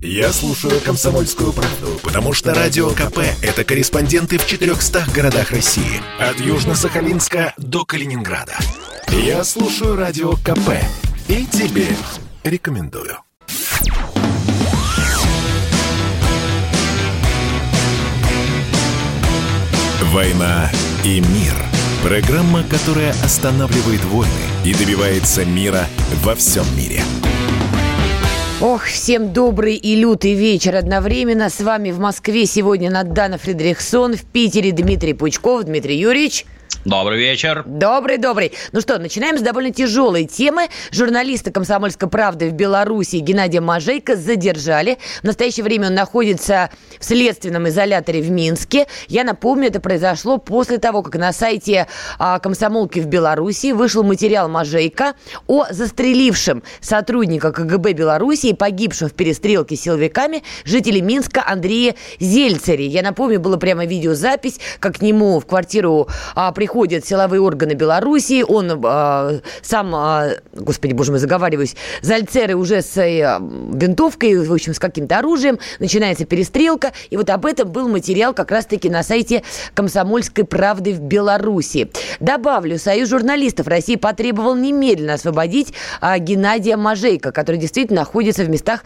Я слушаю «Комсомольскую правду», потому что «Радио КП» — это корреспонденты в 400 городах России. От Южно-Сахалинска до Калининграда. Я слушаю «Радио КП» и тебе рекомендую. «Война и мир» — программа, которая останавливает войны и добивается мира во всем мире. Ох, всем добрый и лютый вечер одновременно. С вами в Москве сегодня Надана Фредериксон, в Питере Дмитрий Пучков. Дмитрий Юрьевич. Добрый вечер. Добрый, добрый. Ну что, начинаем с довольно тяжелой темы. Журналиста «Комсомольской правды» в Беларуси Геннадия Мажейко задержали. В настоящее время он находится в следственном изоляторе в Минске. Я напомню, это произошло после того, как на сайте а, «Комсомолки» в Беларуси вышел материал Мажейко о застрелившем сотрудника КГБ Беларуси и погибшем в перестрелке с силовиками жителе Минска Андрея Зельцере. Я напомню, было прямо видеозапись, как к нему в квартиру а, приходит приходят силовые органы Белоруссии, он э, сам, э, господи, боже мой, заговариваюсь, Зальцеры уже с э, винтовкой, в общем, с каким-то оружием, начинается перестрелка, и вот об этом был материал как раз-таки на сайте «Комсомольской правды» в Беларуси. Добавлю, Союз журналистов России потребовал немедленно освободить э, Геннадия Мажейка, который действительно находится в местах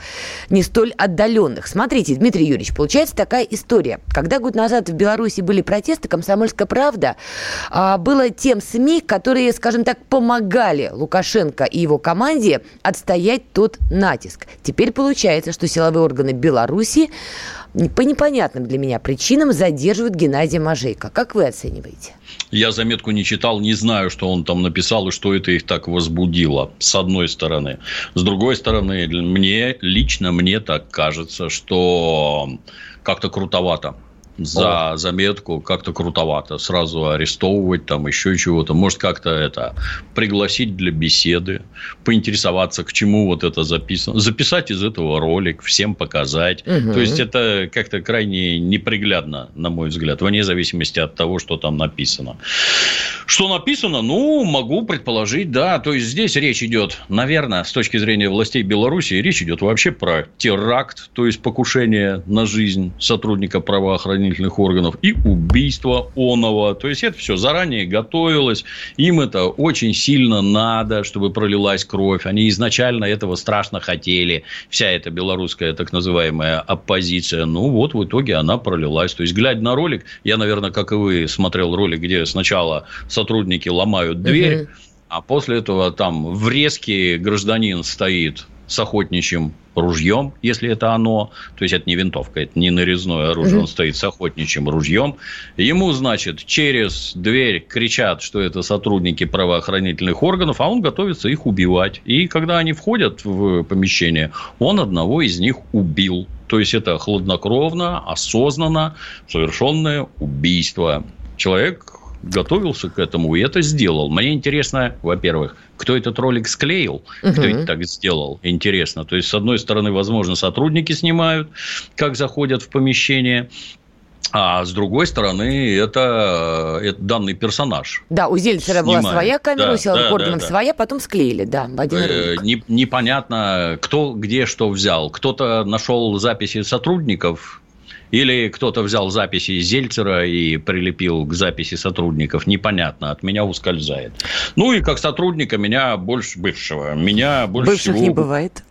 не столь отдаленных. Смотрите, Дмитрий Юрьевич, получается такая история. Когда год назад в Беларуси были протесты, «Комсомольская правда» было тем СМИ, которые, скажем так, помогали Лукашенко и его команде отстоять тот натиск. Теперь получается, что силовые органы Беларуси по непонятным для меня причинам задерживают Геннадия Мажейко. Как вы оцениваете? Я заметку не читал, не знаю, что он там написал и что это их так возбудило, с одной стороны. С другой стороны, мне, лично мне так кажется, что как-то крутовато за заметку как-то крутовато. Сразу арестовывать, там еще чего-то. Может, как-то это пригласить для беседы, поинтересоваться, к чему вот это записано. Записать из этого ролик, всем показать. Угу. То есть, это как-то крайне неприглядно, на мой взгляд, вне зависимости от того, что там написано. Что написано? Ну, могу предположить, да. То есть, здесь речь идет, наверное, с точки зрения властей Беларуси, речь идет вообще про теракт, то есть, покушение на жизнь сотрудника правоохранительных правоохранительных органов и убийство оного. То есть, это все заранее готовилось. Им это очень сильно надо, чтобы пролилась кровь. Они изначально этого страшно хотели. Вся эта белорусская так называемая оппозиция. Ну, вот в итоге она пролилась. То есть, глядя на ролик, я, наверное, как и вы, смотрел ролик, где сначала сотрудники ломают дверь, угу. а после этого там в резке гражданин стоит с охотничьим ружьем, если это оно, то есть это не винтовка, это не нарезное оружие, он стоит с охотничьим ружьем. Ему, значит, через дверь кричат, что это сотрудники правоохранительных органов, а он готовится их убивать. И когда они входят в помещение, он одного из них убил. То есть это хладнокровно, осознанно совершенное убийство. Человек готовился к этому и это сделал. Мне интересно, во-первых, кто этот ролик склеил, угу. кто это так сделал, интересно. То есть, с одной стороны, возможно, сотрудники снимают, как заходят в помещение, а с другой стороны, это, это данный персонаж. Да, у Зельцера была своя камера, да, у Силовых да, да, да. своя, потом склеили, да, в один э, не, Непонятно, кто где что взял. Кто-то нашел записи сотрудников или кто-то взял записи Зельцера и прилепил к записи сотрудников, непонятно, от меня ускользает. Ну и как сотрудника меня больше бывшего, меня больше Бывших всего... не бывает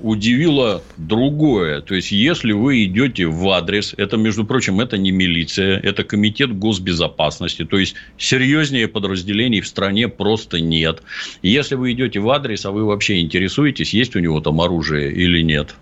удивило другое. То есть, если вы идете в адрес, это, между прочим, это не милиция, это комитет госбезопасности. То есть, серьезнее подразделений в стране просто нет. Если вы идете в адрес, а вы вообще интересуетесь, есть у него там оружие или нет,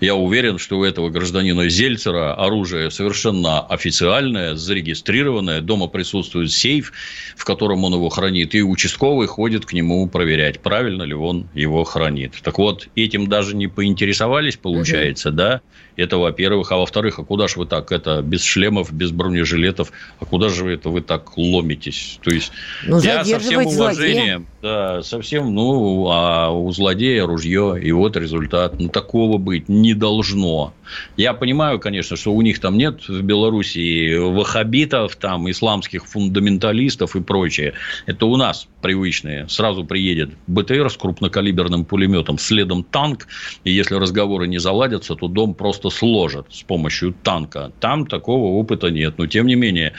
я уверен, что у этого гражданина Зельцера оружие совершенно официальное, зарегистрированное. Дома присутствует сейф, в котором он его хранит. И участковый ходит к нему проверять, правильно ли он его хранит. Так вот, этим даже не поинтересовались, получается, угу. да? Это, во-первых. А во-вторых, а куда же вы так это без шлемов, без бронежилетов? А куда же вы это вы так ломитесь? То есть, ну, я со всем уважением, да, совсем, ну, а у злодея ружье, и вот результат. Ну, такого быть не не должно. Я понимаю, конечно, что у них там нет в Белоруссии ваххабитов, там, исламских фундаменталистов и прочее. Это у нас привычные. Сразу приедет БТР с крупнокалиберным пулеметом, следом танк, и если разговоры не заладятся, то дом просто сложат с помощью танка. Там такого опыта нет. Но, тем не менее,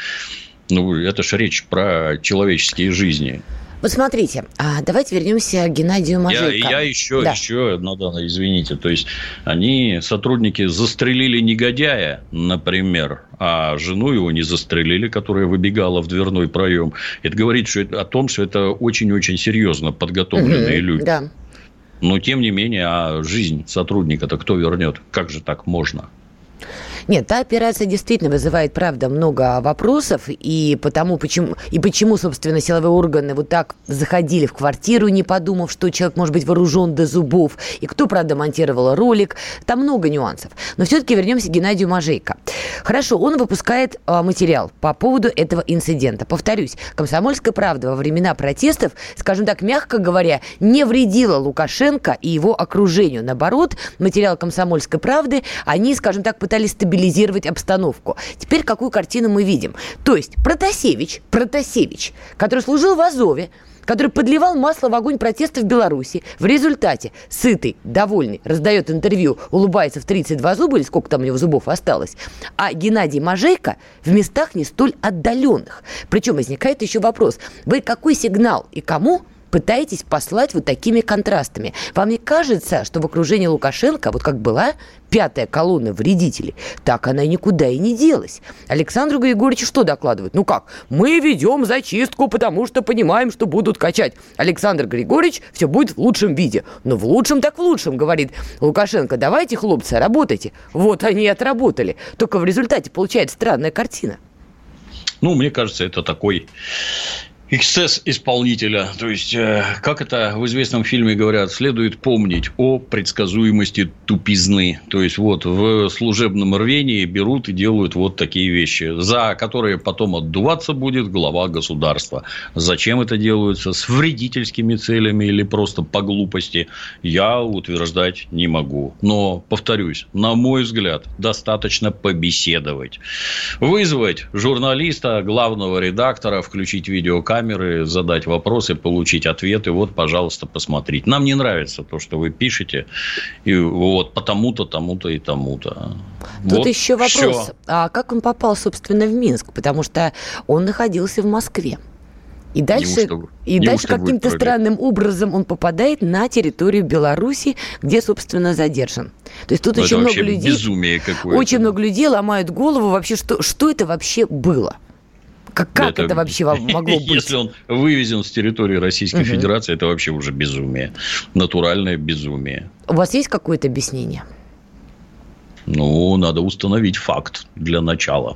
ну, это же речь про человеческие жизни. Вот смотрите, а давайте вернемся к Геннадию Мажейко. Я, я еще, да. еще, надо, извините, то есть они, сотрудники, застрелили негодяя, например, а жену его не застрелили, которая выбегала в дверной проем. Это говорит что это, о том, что это очень-очень серьезно подготовленные угу, люди. Да. Но, тем не менее, а жизнь сотрудника-то кто вернет? Как же так можно? Нет, та операция действительно вызывает, правда, много вопросов, и потому, почему, и почему, собственно, силовые органы вот так заходили в квартиру, не подумав, что человек может быть вооружен до зубов, и кто, правда, монтировал ролик, там много нюансов. Но все-таки вернемся к Геннадию Мажейко. Хорошо, он выпускает а, материал по поводу этого инцидента. Повторюсь, «Комсомольская правда» во времена протестов, скажем так, мягко говоря, не вредила Лукашенко и его окружению. Наоборот, материал «Комсомольской правды» они, скажем так, пытались стабилизировать стабилизировать обстановку. Теперь какую картину мы видим? То есть Протасевич, Протасевич, который служил в Азове, который подливал масло в огонь протеста в Беларуси. В результате сытый, довольный, раздает интервью, улыбается в 32 зуба, или сколько там у него зубов осталось. А Геннадий Мажейко в местах не столь отдаленных. Причем возникает еще вопрос, вы какой сигнал и кому пытаетесь послать вот такими контрастами. Вам не кажется, что в окружении Лукашенко, вот как была пятая колонна вредителей, так она никуда и не делась. Александру Григорьевичу что докладывают? Ну как? Мы ведем зачистку, потому что понимаем, что будут качать. Александр Григорьевич все будет в лучшем виде. Но в лучшем так в лучшем, говорит Лукашенко. Давайте, хлопцы, работайте. Вот они и отработали. Только в результате получается странная картина. Ну, мне кажется, это такой эксцесс исполнителя. То есть, э, как это в известном фильме говорят, следует помнить о предсказуемости тупизны. То есть, вот в служебном рвении берут и делают вот такие вещи, за которые потом отдуваться будет глава государства. Зачем это делается? С вредительскими целями или просто по глупости? Я утверждать не могу. Но, повторюсь, на мой взгляд, достаточно побеседовать. Вызвать журналиста, главного редактора, включить видеокамеру, камеры, задать вопросы, получить ответы. Вот, пожалуйста, посмотрите. Нам не нравится то, что вы пишете. И вот потому-то, тому-то и тому-то. Тут вот еще вопрос. Все. А как он попал, собственно, в Минск? Потому что он находился в Москве. И дальше, неужто, и дальше каким-то странным образом он попадает на территорию Беларуси, где, собственно, задержан. То есть тут Но ну, очень много людей. Безумие какое-то. Очень много людей ломают голову вообще, что, что это вообще было. Как, как это, это вообще могло быть? Если он вывезен с территории Российской угу. Федерации, это вообще уже безумие. Натуральное безумие. У вас есть какое-то объяснение? Ну, надо установить факт для начала.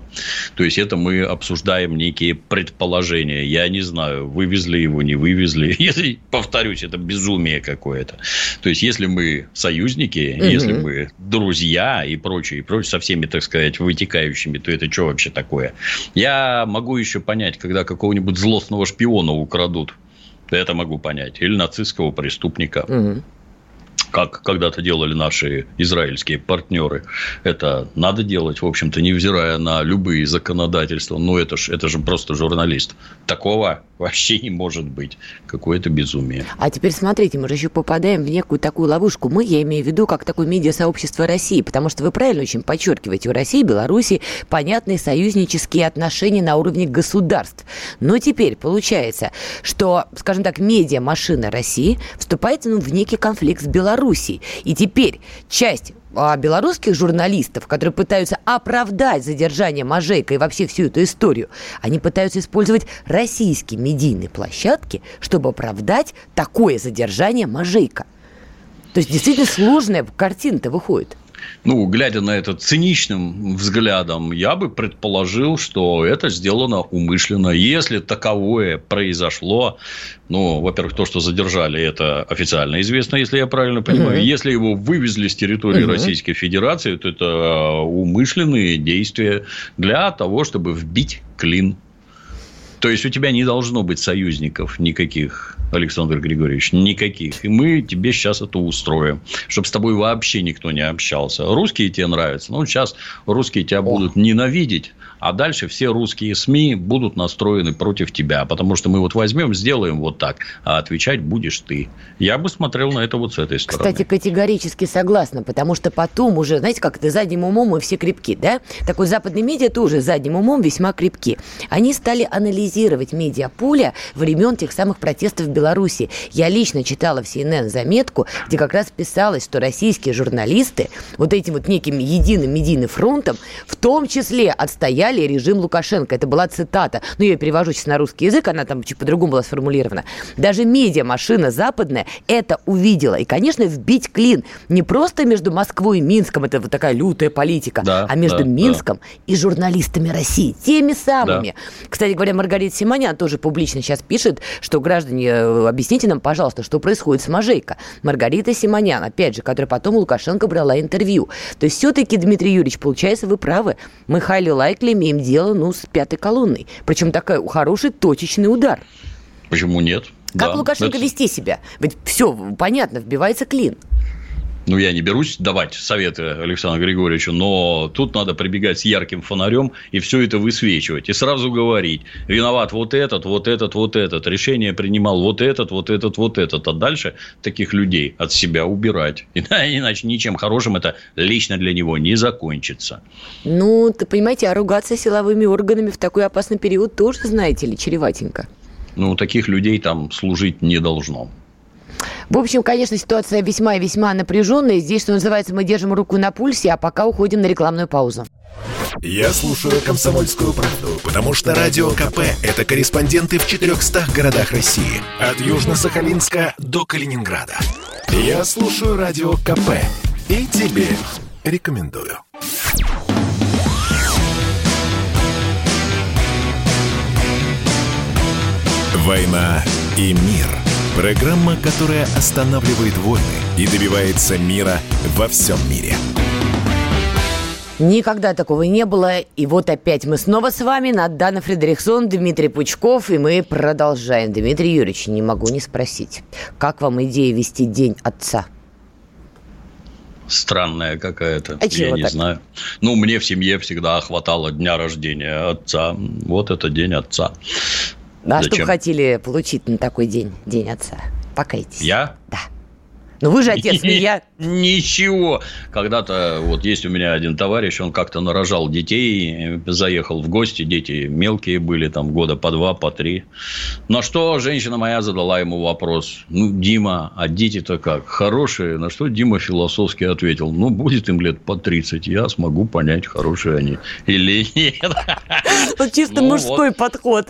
То есть, это мы обсуждаем некие предположения. Я не знаю, вывезли его, не вывезли. Если, повторюсь, это безумие какое-то. То есть, если мы союзники, угу. если мы друзья и прочее, и прочее, со всеми, так сказать, вытекающими, то это что вообще такое? Я могу еще понять, когда какого-нибудь злостного шпиона украдут. Это могу понять. Или нацистского преступника. Угу как когда-то делали наши израильские партнеры. Это надо делать, в общем-то, невзирая на любые законодательства. Но это же это же просто журналист. Такого вообще не может быть. Какое-то безумие. А теперь смотрите, мы же еще попадаем в некую такую ловушку. Мы, я имею в виду, как такое медиасообщество России, потому что вы правильно очень подчеркиваете, у России и Беларуси понятные союзнические отношения на уровне государств. Но теперь получается, что, скажем так, медиа-машина России вступает ну, в некий конфликт с Беларусью Белоруссии. И теперь часть а, белорусских журналистов, которые пытаются оправдать задержание Мажейка и вообще всю эту историю, они пытаются использовать российские медийные площадки, чтобы оправдать такое задержание Мажейка. То есть действительно сложная картина-то выходит ну, глядя на это циничным взглядом, я бы предположил, что это сделано умышленно. Если таковое произошло, ну, во-первых, то, что задержали, это официально известно, если я правильно понимаю. Угу. Если его вывезли с территории угу. Российской Федерации, то это умышленные действия для того, чтобы вбить клин То есть у тебя не должно быть союзников никаких, Александр Григорьевич, никаких. И мы тебе сейчас это устроим, чтобы с тобой вообще никто не общался. Русские тебе нравятся, ну сейчас русские тебя О. будут ненавидеть, а дальше все русские СМИ будут настроены против тебя, потому что мы вот возьмем, сделаем вот так, а отвечать будешь ты. Я бы смотрел на это вот с этой стороны. Кстати, категорически согласна, потому что потом уже, знаете, как это задним умом мы все крепки, да? Так вот, западные медиа тоже задним умом весьма крепки. Они стали анализировать медиаполя времен тех самых протестов в Беларуси. Я лично читала в CNN заметку, где как раз писалось, что российские журналисты вот этим вот неким единым медийным фронтом в том числе отстояли Италии режим Лукашенко. Это была цитата. Ну, я ее перевожу сейчас на русский язык, она там чуть по-другому была сформулирована. Даже медиа-машина западная это увидела. И, конечно, вбить клин не просто между Москвой и Минском, это вот такая лютая политика, да, а между да, Минском да. и журналистами России, теми самыми. Да. Кстати говоря, Маргарита Симонян тоже публично сейчас пишет, что граждане, э, объясните нам, пожалуйста, что происходит с Мажейко. Маргарита Симонян, опять же, которая потом у Лукашенко брала интервью. То есть все-таки, Дмитрий Юрьевич, получается, вы правы. Мы хайли лайкли имеем дело, ну, с пятой колонной. Причем такой хороший точечный удар. Почему нет? Как да, Лукашенко это... вести себя? Ведь все понятно, вбивается клин ну, я не берусь давать советы Александру Григорьевичу, но тут надо прибегать с ярким фонарем и все это высвечивать. И сразу говорить, виноват вот этот, вот этот, вот этот. Решение принимал вот этот, вот этот, вот этот. А дальше таких людей от себя убирать. Иначе ничем хорошим это лично для него не закончится. Ну, ты понимаете, а ругаться силовыми органами в такой опасный период тоже, знаете ли, чреватенько. Ну, таких людей там служить не должно. В общем, конечно, ситуация весьма и весьма напряженная. Здесь, что называется, мы держим руку на пульсе, а пока уходим на рекламную паузу. Я слушаю «Комсомольскую правду», потому что «Радио КП» — это корреспонденты в 400 городах России. От Южно-Сахалинска до Калининграда. Я слушаю «Радио КП» и тебе рекомендую. «Война и мир» — Программа, которая останавливает войны и добивается мира во всем мире. Никогда такого не было. И вот опять мы снова с вами. Надана Фредериксон, Дмитрий Пучков. И мы продолжаем. Дмитрий Юрьевич, не могу не спросить. Как вам идея вести День Отца? Странная какая-то. А Я не так? знаю. Ну, мне в семье всегда хватало дня рождения отца. Вот это День Отца. А Зачем? что вы хотели получить на такой день, День Отца? Покайтесь. Я? Да. Ну вы же отец, не я. Ничего. Когда-то вот есть у меня один товарищ, он как-то нарожал детей, заехал в гости, дети мелкие были, там года по два, по три. На что женщина моя задала ему вопрос. Ну, Дима, а дети-то как? Хорошие? На что Дима философски ответил. Ну, будет им лет по 30, я смогу понять, хорошие они или нет. Вот чисто ну, мужской вот. подход.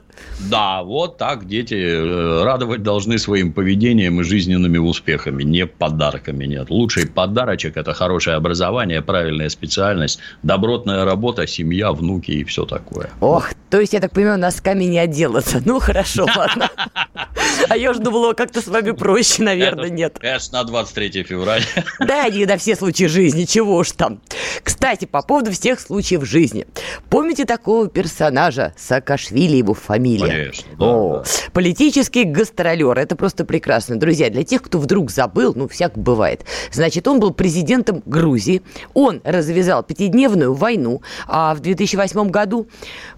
Да, вот так дети э, радовать должны своим поведением и жизненными успехами, не подарками нет. Лучший подарочек – это хорошее образование, правильная специальность, добротная работа, семья, внуки и все такое. Ох, то есть, я так понимаю, носками не отделаться. Ну, хорошо, ладно. А я уже думала, как-то с вами проще, наверное, нет. Это на 23 февраля. Да, не на все случаи жизни, чего уж там. Кстати, по поводу всех случаев жизни. Помните такого персонажа Саакашвили, его фамилия? Конечно, да, О, да. Политический гастролер. Это просто прекрасно. Друзья, для тех, кто вдруг забыл, ну, всяк бывает. Значит, он был президентом Грузии. Он развязал пятидневную войну а в 2008 году.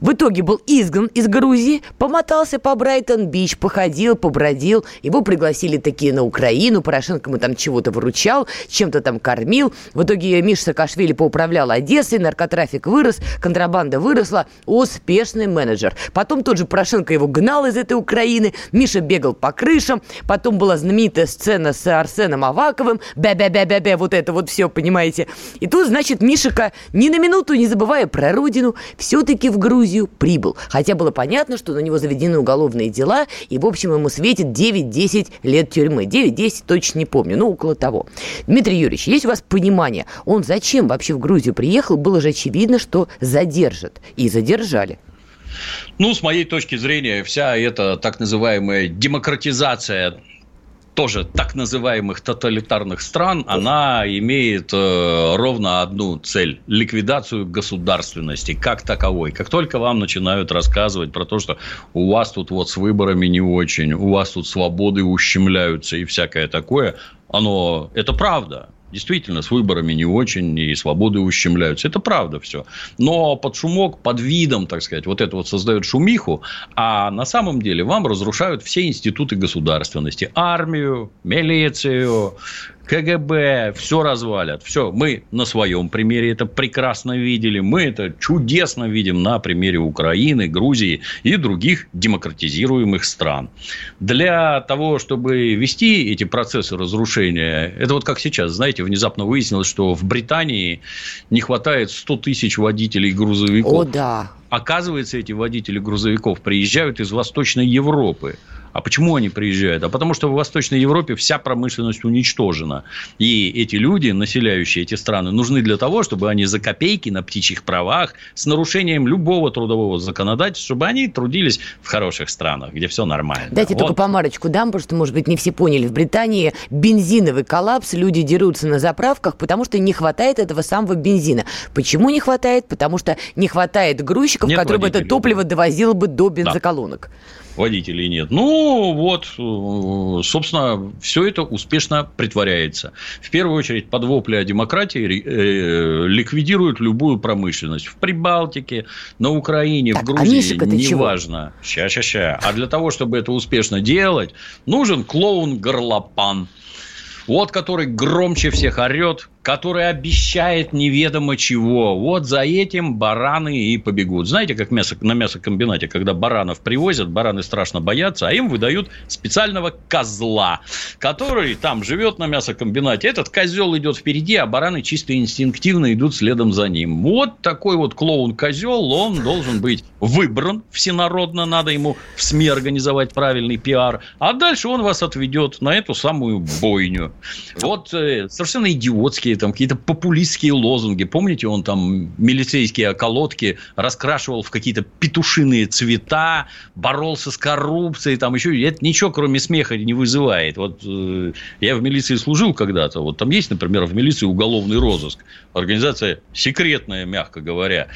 В итоге был изгнан из Грузии, помотался по Брайтон-Бич, походил, побродил. Его пригласили такие на Украину. Порошенко ему там чего-то выручал, чем-то там кормил. В итоге Миша Саакашвили поуправлял Одессой, наркотрафик вырос, контрабанда выросла. Успешный менеджер. Потом тот же Порошенко его гнал из этой Украины. Миша бегал по крышам. Потом была знаменитая сцена с Арсеном Аваковым, бя-бя-бя-бя-бя, вот это вот все, понимаете. И тут, значит, Мишика, ни на минуту не забывая про родину, все-таки в Грузию прибыл. Хотя было понятно, что на него заведены уголовные дела, и, в общем, ему светит 9-10 лет тюрьмы. 9-10 точно не помню, но около того. Дмитрий Юрьевич, есть у вас понимание, он зачем вообще в Грузию приехал? Было же очевидно, что задержат. И задержали. Ну, с моей точки зрения, вся эта так называемая демократизация тоже так называемых тоталитарных стран, она имеет э, ровно одну цель – ликвидацию государственности как таковой. Как только вам начинают рассказывать про то, что у вас тут вот с выборами не очень, у вас тут свободы ущемляются и всякое такое, оно, это правда. Действительно, с выборами не очень, и свободы ущемляются. Это правда все. Но под шумок, под видом, так сказать, вот это вот создает шумиху, а на самом деле вам разрушают все институты государственности. Армию, милицию, КГБ, все развалят. Все, мы на своем примере это прекрасно видели. Мы это чудесно видим на примере Украины, Грузии и других демократизируемых стран. Для того, чтобы вести эти процессы разрушения, это вот как сейчас, знаете, внезапно выяснилось, что в Британии не хватает 100 тысяч водителей грузовиков. О, да. Оказывается, эти водители грузовиков приезжают из Восточной Европы. А почему они приезжают? А потому что в Восточной Европе вся промышленность уничтожена. И эти люди, населяющие эти страны, нужны для того, чтобы они за копейки на птичьих правах, с нарушением любого трудового законодательства, чтобы они трудились в хороших странах, где все нормально. Дайте вот. только помарочку дам, потому что, может быть, не все поняли. В Британии бензиновый коллапс, люди дерутся на заправках, потому что не хватает этого самого бензина. Почему не хватает? Потому что не хватает грузчиков, Нет которые бы это топливо довозило бы до бензоколонок. Да водителей нет. Ну, вот, э, собственно, все это успешно притворяется. В первую очередь, под вопли о демократии э, ликвидируют любую промышленность. В Прибалтике, на Украине, так, в а Грузии, а неважно. Ща, ща, ща. А для того, чтобы это успешно делать, нужен клоун-горлопан. Вот который громче всех орет, который обещает неведомо чего. Вот за этим бараны и побегут. Знаете, как мясо, на мясокомбинате, когда баранов привозят, бараны страшно боятся, а им выдают специального козла, который там живет на мясокомбинате. Этот козел идет впереди, а бараны чисто инстинктивно идут следом за ним. Вот такой вот клоун-козел, он должен быть выбран всенародно, надо ему в СМИ организовать правильный пиар, а дальше он вас отведет на эту самую бойню. Вот э, совершенно идиотские там какие-то популистские лозунги. Помните, он там милицейские околотки раскрашивал в какие-то петушиные цвета, боролся с коррупцией, там еще это ничего, кроме смеха, не вызывает. Вот э, я в милиции служил когда-то, вот там есть, например, в милиции уголовный розыск, организация секретная, мягко говоря.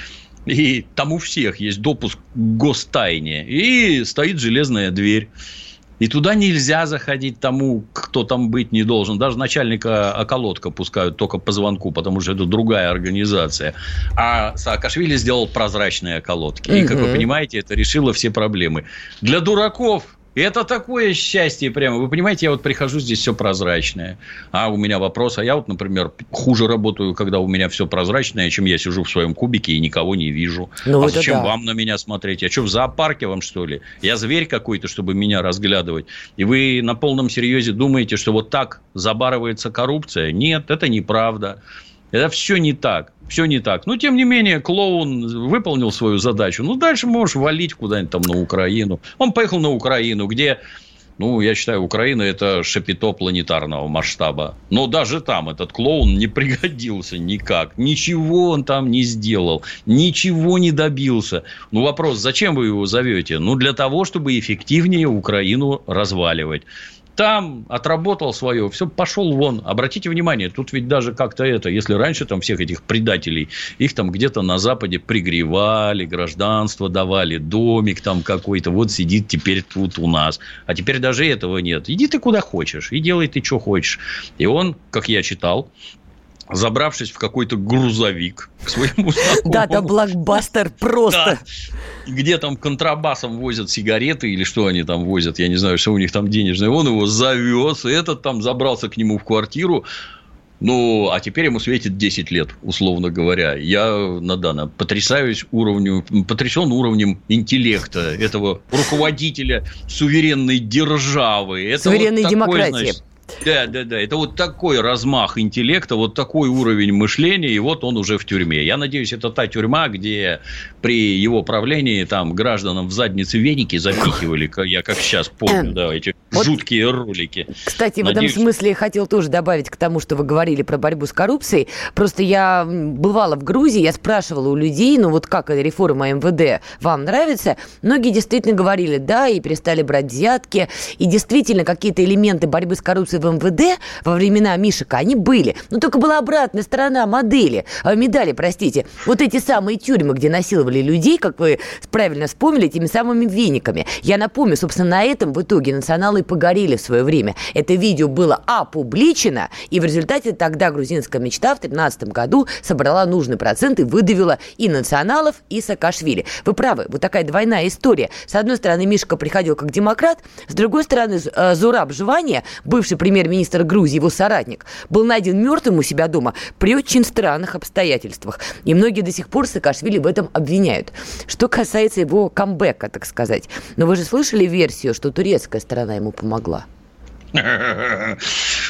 И там у всех есть допуск к гостайне. И стоит железная дверь. И туда нельзя заходить тому, кто там быть не должен. Даже начальника околотка пускают только по звонку, потому что это другая организация. А Саакашвили сделал прозрачные околотки. И, как вы понимаете, это решило все проблемы. Для дураков это такое счастье прямо. Вы понимаете, я вот прихожу, здесь все прозрачное. А у меня вопрос, а я вот, например, хуже работаю, когда у меня все прозрачное, чем я сижу в своем кубике и никого не вижу. Ну, а зачем да. вам на меня смотреть? Я что, в зоопарке вам, что ли? Я зверь какой-то, чтобы меня разглядывать. И вы на полном серьезе думаете, что вот так забарывается коррупция? Нет, это неправда. Это все не так. Все не так. Но, тем не менее, клоун выполнил свою задачу. Ну, дальше можешь валить куда-нибудь там на Украину. Он поехал на Украину, где ну, я считаю, Украина – это шапито планетарного масштаба. Но даже там этот клоун не пригодился никак. Ничего он там не сделал. Ничего не добился. Ну, вопрос, зачем вы его зовете? Ну, для того, чтобы эффективнее Украину разваливать там отработал свое, все, пошел вон. Обратите внимание, тут ведь даже как-то это, если раньше там всех этих предателей, их там где-то на Западе пригревали, гражданство давали, домик там какой-то, вот сидит теперь тут у нас. А теперь даже этого нет. Иди ты куда хочешь, и делай ты, что хочешь. И он, как я читал, забравшись в какой-то грузовик к своему знакомому. Да, там блокбастер просто. Да. Где там контрабасом возят сигареты или что они там возят, я не знаю, что у них там денежное. Он его завез, и этот там забрался к нему в квартиру. Ну, а теперь ему светит 10 лет, условно говоря. Я, Надана, потрясаюсь уровню, потрясен уровнем интеллекта этого руководителя суверенной державы. Это суверенной вот такой, демократии. Значит, да, да, да. Это вот такой размах интеллекта, вот такой уровень мышления, и вот он уже в тюрьме. Я надеюсь, это та тюрьма, где при его правлении там гражданам в задницы веники запихивали, я как сейчас помню, да, эти Вот, Жуткие ролики. Кстати, Надеюсь... в этом смысле я хотел тоже добавить к тому, что вы говорили про борьбу с коррупцией. Просто я бывала в Грузии, я спрашивала у людей, ну вот как эта реформа МВД вам нравится? Многие действительно говорили, да, и перестали брать взятки. И действительно, какие-то элементы борьбы с коррупцией в МВД во времена Мишика, они были. Но только была обратная сторона модели, э, медали, простите. Вот эти самые тюрьмы, где насиловали людей, как вы правильно вспомнили, этими самыми вениками. Я напомню, собственно, на этом в итоге националы погорели в свое время. Это видео было опубличено, и в результате тогда грузинская мечта в 2013 году собрала нужный процент и выдавила и националов, и Саакашвили. Вы правы, вот такая двойная история. С одной стороны, Мишка приходил как демократ, с другой стороны, э, Зураб Жвания, бывший премьер-министр Грузии, его соратник, был найден мертвым у себя дома при очень странных обстоятельствах. И многие до сих пор Саакашвили в этом обвиняют. Что касается его камбэка, так сказать. Но вы же слышали версию, что турецкая сторона ему помогла?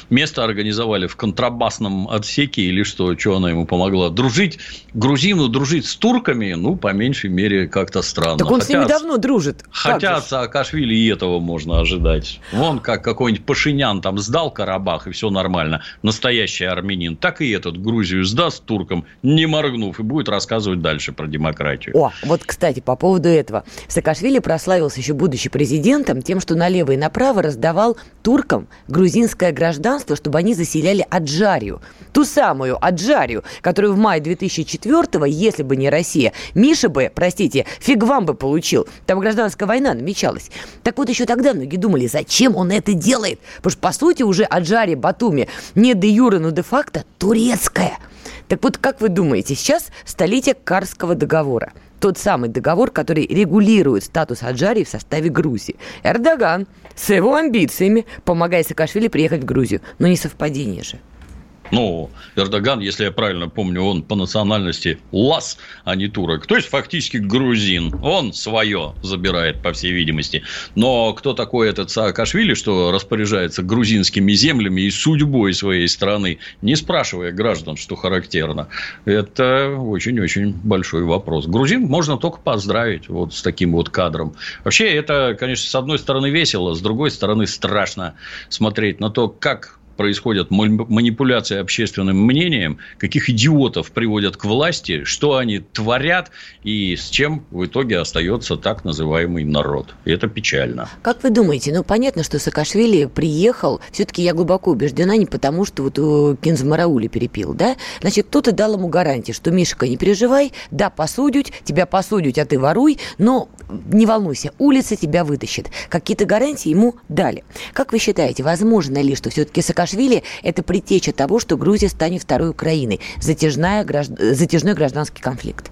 Место организовали в контрабасном отсеке или что, что она ему помогла? Дружить, грузину дружить с турками, ну, по меньшей мере, как-то странно. Так он хотя, с ними давно дружит. Хотя от Саакашвили и этого можно ожидать. Вон как какой-нибудь Пашинян там сдал Карабах, и все нормально. Настоящий армянин. Так и этот Грузию сдаст туркам, не моргнув, и будет рассказывать дальше про демократию. О, вот, кстати, по поводу этого. Саакашвили прославился еще будучи президентом тем, что налево и направо раздавал туркам туркам грузинское гражданство, чтобы они заселяли Аджарию. Ту самую Аджарию, которую в мае 2004-го, если бы не Россия, Миша бы, простите, фиг вам бы получил. Там гражданская война намечалась. Так вот, еще тогда многие думали, зачем он это делает? Потому что, по сути, уже Аджария, Батуми не де юре, но де-факто турецкая. Так вот, как вы думаете, сейчас столетие Карского договора – тот самый договор, который регулирует статус Аджарии в составе Грузии. Эрдоган с его амбициями помогает Саакашвили приехать в Грузию. Но не совпадение же. Ну, Эрдоган, если я правильно помню, он по национальности лас, а не турок. То есть, фактически грузин. Он свое забирает, по всей видимости. Но кто такой этот Саакашвили, что распоряжается грузинскими землями и судьбой своей страны, не спрашивая граждан, что характерно, это очень-очень большой вопрос. Грузин можно только поздравить вот с таким вот кадром. Вообще, это, конечно, с одной стороны весело, с другой стороны страшно смотреть на то, как происходят манипуляции общественным мнением, каких идиотов приводят к власти, что они творят и с чем в итоге остается так называемый народ. И это печально. Как вы думаете, ну понятно, что Саакашвили приехал, все-таки я глубоко убеждена, не потому, что вот Кинз Мараули перепил, да? Значит, кто-то дал ему гарантии, что Мишка, не переживай, да, посудить, тебя посудить, а ты воруй, но не волнуйся, улица тебя вытащит. Какие-то гарантии ему дали. Как вы считаете, возможно ли, что все-таки Саакашвили Саакашвили – это предтеча того, что Грузия станет второй Украиной, затяжная, затяжной гражданский конфликт.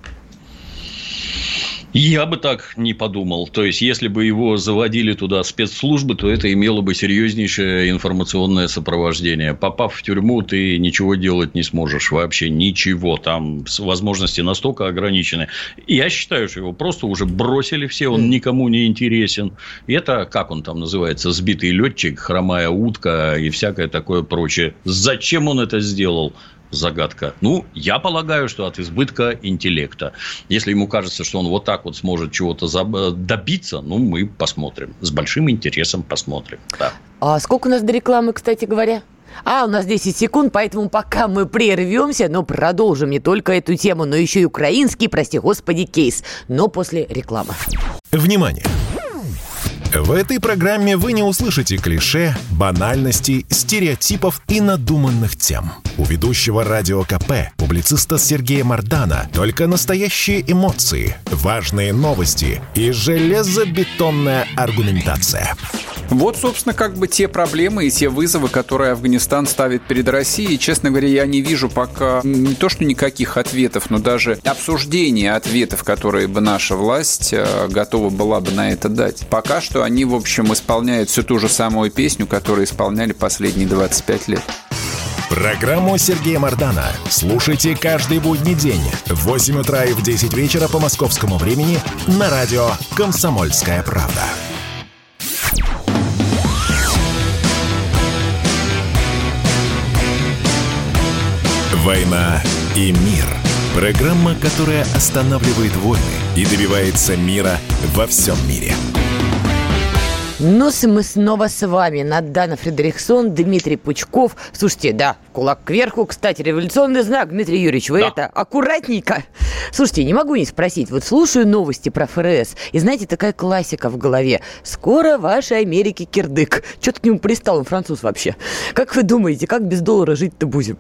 Я бы так не подумал. То есть, если бы его заводили туда спецслужбы, то это имело бы серьезнейшее информационное сопровождение. Попав в тюрьму, ты ничего делать не сможешь. Вообще ничего. Там возможности настолько ограничены. Я считаю, что его просто уже бросили все. Он никому не интересен. И это, как он там называется, сбитый летчик, хромая утка и всякое такое прочее. Зачем он это сделал? Загадка. Ну, я полагаю, что от избытка интеллекта. Если ему кажется, что он вот так вот сможет чего-то добиться, ну, мы посмотрим. С большим интересом посмотрим. Да. А сколько у нас до рекламы, кстати говоря? А, у нас 10 секунд, поэтому пока мы прервемся, но продолжим не только эту тему, но еще и украинский, прости господи, кейс. Но после рекламы. Внимание! В этой программе вы не услышите клише, банальностей, стереотипов и надуманных тем. У ведущего радио КП, публициста Сергея Мардана, только настоящие эмоции, важные новости и железобетонная аргументация. Вот, собственно, как бы те проблемы и те вызовы, которые Афганистан ставит перед Россией. честно говоря, я не вижу пока не то, что никаких ответов, но даже обсуждения ответов, которые бы наша власть э, готова была бы на это дать. Пока что они, в общем, исполняют всю ту же самую песню, которую исполняли последние 25 лет. Программу Сергея Мардана слушайте каждый будний день в 8 утра и в 10 вечера по московскому времени на радио «Комсомольская правда». «Война и мир» – программа, которая останавливает войны и добивается мира во всем мире – Ну, мы снова с вами. Надана Фредериксон, Дмитрий Пучков. Слушайте, да, кулак кверху. Кстати, революционный знак, Дмитрий Юрьевич, вы да. это аккуратненько. Слушайте, не могу не спросить. Вот слушаю новости про ФРС. И знаете, такая классика в голове. Скоро вашей Америке кирдык. Что-то к нему пристал, он француз вообще. Как вы думаете, как без доллара жить-то будем?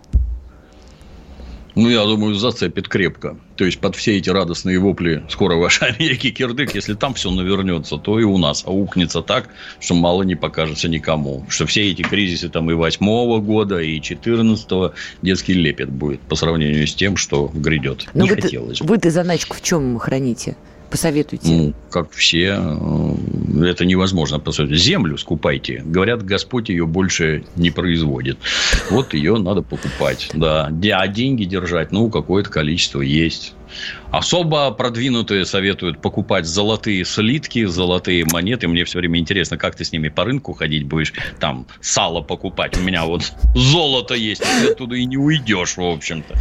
Ну, я думаю, зацепит крепко. То есть, под все эти радостные вопли «Скоро вашей Америки кирдык», если там все навернется, то и у нас аукнется так, что мало не покажется никому. Что все эти кризисы там и восьмого года, и четырнадцатого детский лепет будет по сравнению с тем, что грядет. Но не вы хотелось бы. Вы-то заначку в чем храните? Посоветуйте. Ну, как все, э, это невозможно посоветовать. Землю скупайте. Говорят, Господь ее больше не производит. Вот ее надо покупать. Да. А деньги держать, ну, какое-то количество есть. Особо продвинутые советуют покупать золотые слитки, золотые монеты. Мне все время интересно, как ты с ними по рынку ходить будешь, там сало покупать. У меня вот золото есть, ты оттуда и не уйдешь, в общем-то.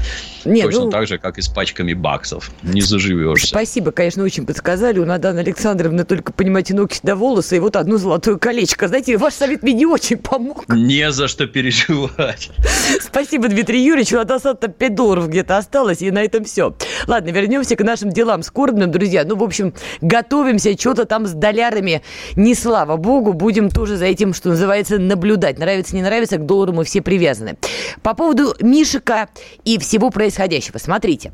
Нет, Точно ну... так же, как и с пачками баксов. Не заживешься. Спасибо, конечно, очень подсказали. У Наданы Александровны только, понимаете, ногти до волосы и вот одно золотое колечко. Знаете, ваш совет мне не очень помог. Не за что переживать. Спасибо, Дмитрий Юрьевич. У нас 5 долларов где-то осталось, и на этом все. Ладно, вернемся к нашим делам скорбным, друзья. Ну, в общем, готовимся, что-то там с долярами. Не слава богу, будем тоже за этим, что называется, наблюдать. Нравится, не нравится, к доллару мы все привязаны. По поводу Мишика и всего происходящего. Смотрите.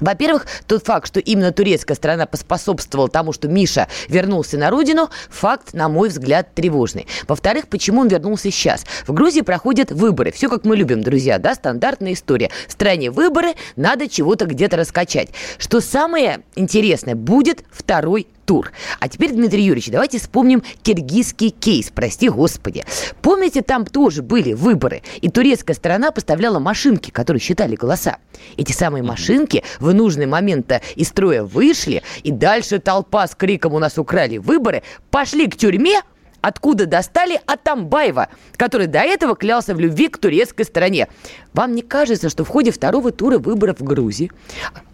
Во-первых, тот факт, что именно турецкая страна поспособствовала тому, что Миша вернулся на родину, факт, на мой взгляд, тревожный. Во-вторых, почему он вернулся сейчас? В Грузии проходят выборы. Все как мы любим, друзья, да, стандартная история. В стране выборы, надо чего-то где-то раскачать. Что самое интересное, будет второй тур. А теперь, Дмитрий Юрьевич, давайте вспомним киргизский кейс, прости господи. Помните, там тоже были выборы, и турецкая сторона поставляла машинки, которые считали голоса. Эти самые машинки в нужный момент из строя вышли, и дальше толпа с криком «У нас украли выборы!» пошли к тюрьме, откуда достали Атамбаева, который до этого клялся в любви к турецкой стороне. Вам не кажется, что в ходе второго тура выборов в Грузии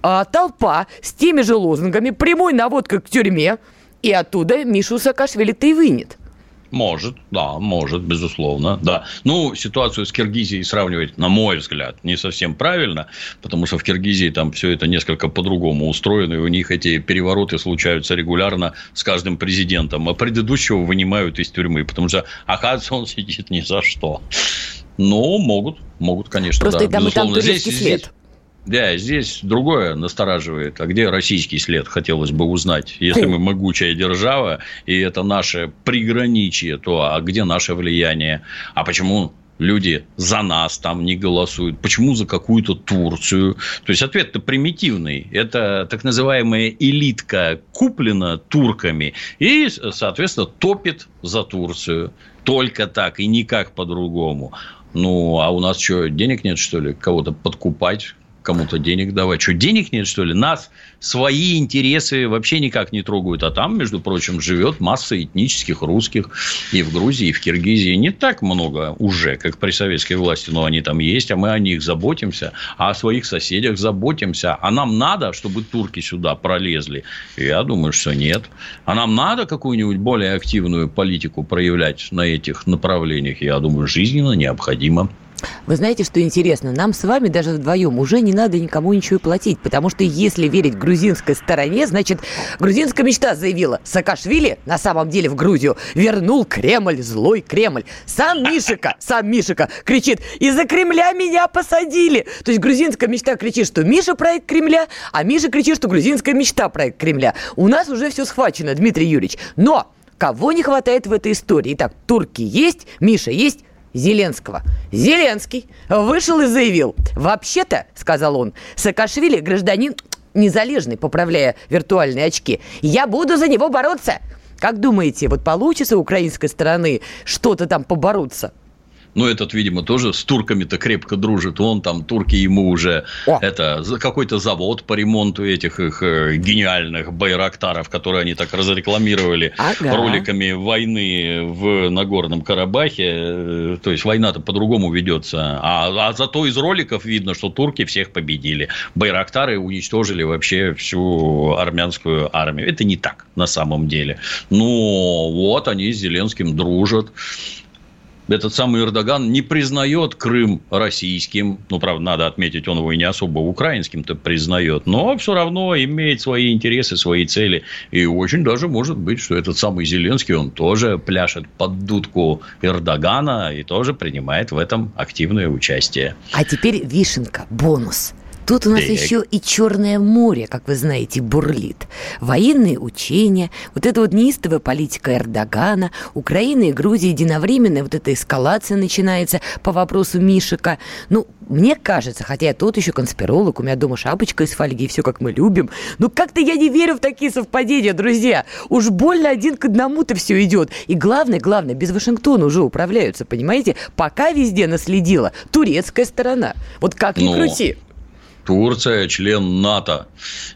а, толпа с теми же лозунгами, прямой наводкой к тюрьме, и оттуда Мишу Саакашвили-то и вынет? Может, да, может, безусловно, да. Ну, ситуацию с Киргизией сравнивать, на мой взгляд, не совсем правильно, потому что в Киргизии там все это несколько по-другому устроено, и у них эти перевороты случаются регулярно с каждым президентом, а предыдущего вынимают из тюрьмы, потому что, оказывается, он сидит ни за что. Но могут, могут, конечно, Просто да. И там, и там здесь, след. Здесь, да, здесь другое настораживает. А где российский след, хотелось бы узнать. Если мы могучая держава, и это наше приграничие, то а где наше влияние? А почему люди за нас там не голосуют? Почему за какую-то Турцию? То есть, ответ-то примитивный. Это так называемая элитка куплена турками и, соответственно, топит за Турцию. Только так и никак по-другому. Ну, а у нас что, денег нет, что ли, кого-то подкупать? Кому-то денег давать. Что, денег нет, что ли? Нас свои интересы вообще никак не трогают. А там, между прочим, живет масса этнических русских и в Грузии, и в Киргизии. Не так много уже, как при советской власти, но они там есть, а мы о них заботимся, а о своих соседях заботимся. А нам надо, чтобы турки сюда пролезли? Я думаю, что нет. А нам надо какую-нибудь более активную политику проявлять на этих направлениях? Я думаю, жизненно необходимо. Вы знаете, что интересно? Нам с вами даже вдвоем уже не надо никому ничего платить, потому что если верить грузинской стороне, значит, грузинская мечта заявила, Саакашвили на самом деле в Грузию вернул Кремль, злой Кремль. Сам Мишика, сам Мишика кричит, из-за Кремля меня посадили. То есть грузинская мечта кричит, что Миша проект Кремля, а Миша кричит, что грузинская мечта проект Кремля. У нас уже все схвачено, Дмитрий Юрьевич. Но кого не хватает в этой истории? Итак, турки есть, Миша есть, Зеленского. Зеленский вышел и заявил, вообще-то, сказал он, Саакашвили гражданин незалежный, поправляя виртуальные очки. Я буду за него бороться. Как думаете, вот получится у украинской стороны что-то там побороться? Но этот, видимо, тоже с турками-то крепко дружит. Он там, турки ему уже О. это какой-то завод по ремонту этих их э, гениальных байрактаров, которые они так разрекламировали ага. роликами войны в Нагорном Карабахе. Э, то есть война-то по-другому ведется. А, а зато из роликов видно, что турки всех победили. Байрактары уничтожили вообще всю армянскую армию. Это не так на самом деле. Ну, вот они с Зеленским дружат этот самый Эрдоган не признает Крым российским. Ну, правда, надо отметить, он его и не особо украинским-то признает. Но все равно имеет свои интересы, свои цели. И очень даже может быть, что этот самый Зеленский, он тоже пляшет под дудку Эрдогана и тоже принимает в этом активное участие. А теперь вишенка, бонус – Тут у нас Берег. еще и Черное море, как вы знаете, бурлит. Военные учения, вот эта вот неистовая политика Эрдогана, Украина и Грузия единовременная вот эта эскалация начинается по вопросу Мишика. Ну, мне кажется, хотя я тот еще конспиролог, у меня дома шапочка из фольги, все как мы любим, но как-то я не верю в такие совпадения, друзья. Уж больно один к одному-то все идет. И главное, главное, без Вашингтона уже управляются, понимаете? Пока везде наследила турецкая сторона. Вот как ни ну, крути. Турция член НАТО.